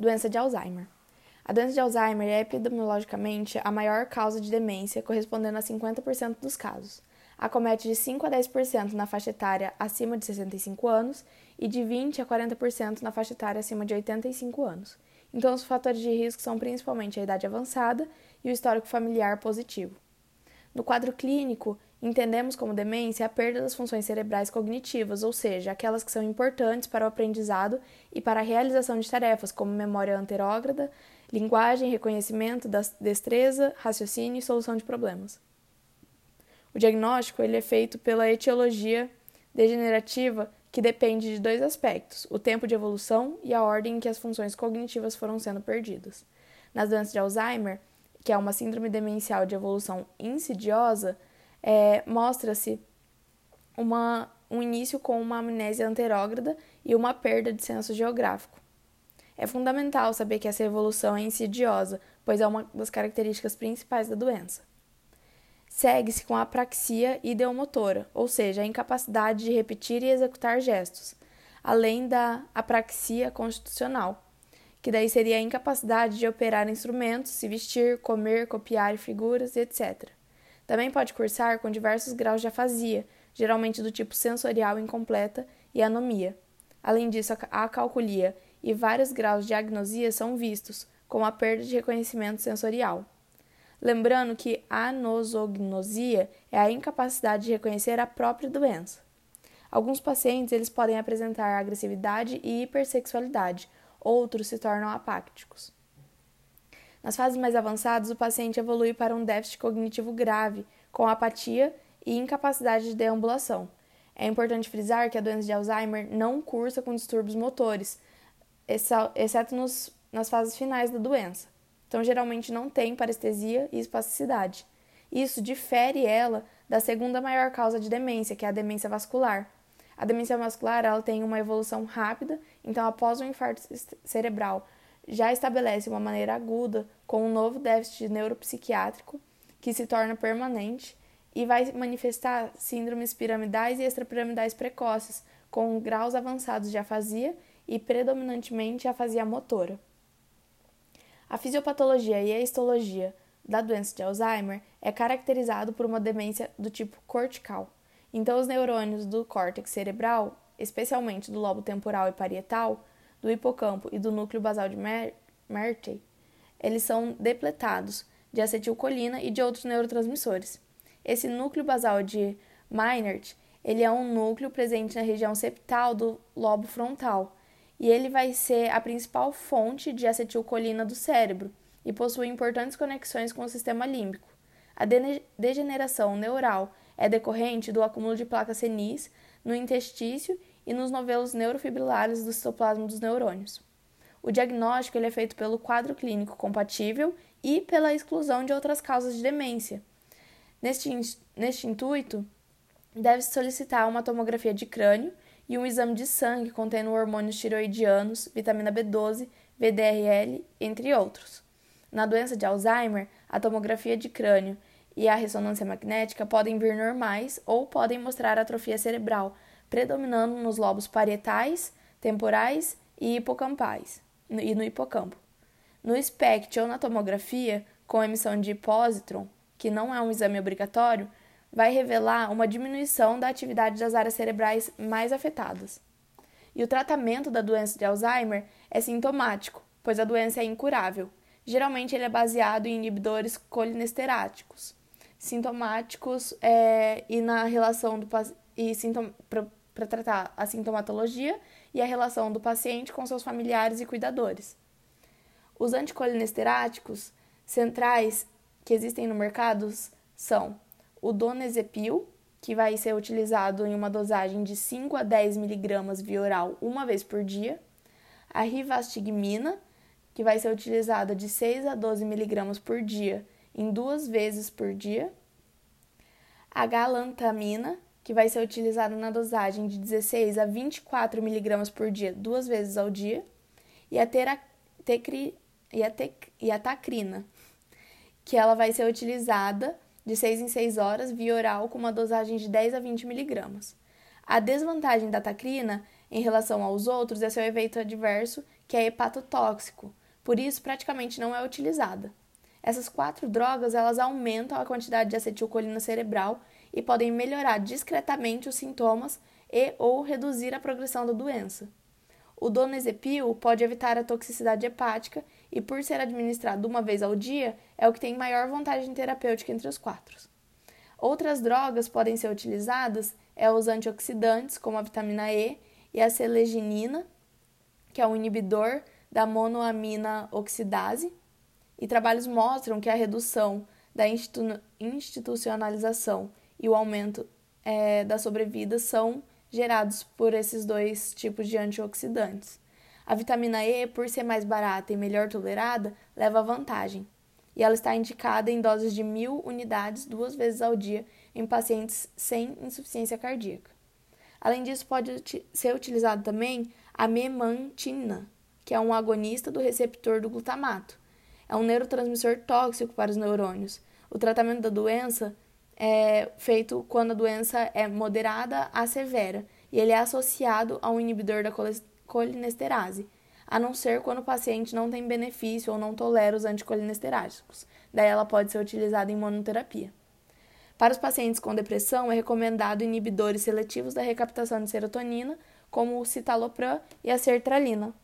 Doença de Alzheimer. A doença de Alzheimer é epidemiologicamente a maior causa de demência, correspondendo a 50% dos casos. Acomete de 5 a 10% na faixa etária acima de 65 anos e de 20 a 40% na faixa etária acima de 85 anos. Então, os fatores de risco são principalmente a idade avançada e o histórico familiar positivo. No quadro clínico, entendemos como demência a perda das funções cerebrais cognitivas, ou seja, aquelas que são importantes para o aprendizado e para a realização de tarefas, como memória anterógrada, linguagem, reconhecimento, destreza, raciocínio e solução de problemas. O diagnóstico ele é feito pela etiologia degenerativa, que depende de dois aspectos: o tempo de evolução e a ordem em que as funções cognitivas foram sendo perdidas. Nas doenças de Alzheimer, que é uma síndrome demencial de evolução insidiosa, é, mostra-se um início com uma amnésia anterógrada e uma perda de senso geográfico. É fundamental saber que essa evolução é insidiosa, pois é uma das características principais da doença. Segue-se com a apraxia ideomotora, ou seja, a incapacidade de repetir e executar gestos, além da apraxia constitucional, que daí seria a incapacidade de operar instrumentos, se vestir, comer, copiar figuras, etc. Também pode cursar com diversos graus de afasia, geralmente do tipo sensorial incompleta e anomia. Além disso, a acalculia e vários graus de agnosia são vistos, como a perda de reconhecimento sensorial. Lembrando que a anosognosia é a incapacidade de reconhecer a própria doença. Alguns pacientes eles podem apresentar agressividade e hipersexualidade, outros se tornam apácticos. Nas fases mais avançadas, o paciente evolui para um déficit cognitivo grave, com apatia e incapacidade de deambulação. É importante frisar que a doença de Alzheimer não cursa com distúrbios motores, exceto nos, nas fases finais da doença. Então, geralmente não tem parestesia e espasticidade. Isso difere ela da segunda maior causa de demência, que é a demência vascular, a demência vascular ela tem uma evolução rápida, então após um infarto cerebral já estabelece uma maneira aguda com um novo déficit neuropsiquiátrico que se torna permanente e vai manifestar síndromes piramidais e extrapiramidais precoces com graus avançados de afasia e predominantemente afasia motora. A fisiopatologia e a histologia da doença de Alzheimer é caracterizado por uma demência do tipo cortical então, os neurônios do córtex cerebral, especialmente do lobo temporal e parietal, do hipocampo e do núcleo basal de Mertey, eles são depletados de acetilcolina e de outros neurotransmissores. Esse núcleo basal de Meinert, ele é um núcleo presente na região septal do lobo frontal, e ele vai ser a principal fonte de acetilcolina do cérebro e possui importantes conexões com o sistema límbico. A degeneração neural é decorrente do acúmulo de placas senis no intestício e nos novelos neurofibrilares do citoplasma dos neurônios. O diagnóstico ele é feito pelo quadro clínico compatível e pela exclusão de outras causas de demência. Neste, neste intuito, deve-se solicitar uma tomografia de crânio e um exame de sangue contendo hormônios tiroidianos, vitamina B12, VDRL, entre outros. Na doença de Alzheimer, a tomografia de crânio e a ressonância magnética podem vir normais ou podem mostrar atrofia cerebral, predominando nos lobos parietais, temporais e hipocampais, e no hipocampo. No SPECT ou na tomografia, com emissão de positron, que não é um exame obrigatório, vai revelar uma diminuição da atividade das áreas cerebrais mais afetadas. E o tratamento da doença de Alzheimer é sintomático, pois a doença é incurável. Geralmente ele é baseado em inibidores colinesteráticos sintomáticos é, e na relação do e para tratar a sintomatologia e a relação do paciente com seus familiares e cuidadores. Os anticolinesteráticos centrais que existem no mercado são o donezepil, que vai ser utilizado em uma dosagem de 5 a 10 miligramas via oral uma vez por dia, a rivastigmina, que vai ser utilizada de 6 a 12 miligramas por dia em duas vezes por dia, a galantamina, que vai ser utilizada na dosagem de 16 a 24 miligramas por dia, duas vezes ao dia, e a, tera, tecri, e, a tec, e a tacrina, que ela vai ser utilizada de 6 em 6 horas via oral com uma dosagem de 10 a 20 miligramas. A desvantagem da tacrina em relação aos outros é seu efeito adverso, que é hepatotóxico, por isso praticamente não é utilizada. Essas quatro drogas elas aumentam a quantidade de acetilcolina cerebral e podem melhorar discretamente os sintomas e ou reduzir a progressão da doença. O donezepil pode evitar a toxicidade hepática e, por ser administrado uma vez ao dia, é o que tem maior vantagem terapêutica entre os quatro. Outras drogas podem ser utilizadas é os antioxidantes, como a vitamina E e a seleginina, que é um inibidor da monoamina oxidase, e trabalhos mostram que a redução da institu institucionalização e o aumento é, da sobrevida são gerados por esses dois tipos de antioxidantes. A vitamina E, por ser mais barata e melhor tolerada, leva vantagem, e ela está indicada em doses de mil unidades duas vezes ao dia em pacientes sem insuficiência cardíaca. Além disso, pode ser utilizado também a memantina, que é um agonista do receptor do glutamato. É um neurotransmissor tóxico para os neurônios. O tratamento da doença é feito quando a doença é moderada a severa e ele é associado a um inibidor da colinesterase, a não ser quando o paciente não tem benefício ou não tolera os anticolinesteráticos. Daí ela pode ser utilizada em monoterapia. Para os pacientes com depressão, é recomendado inibidores seletivos da recaptação de serotonina, como o citalopram e a sertralina.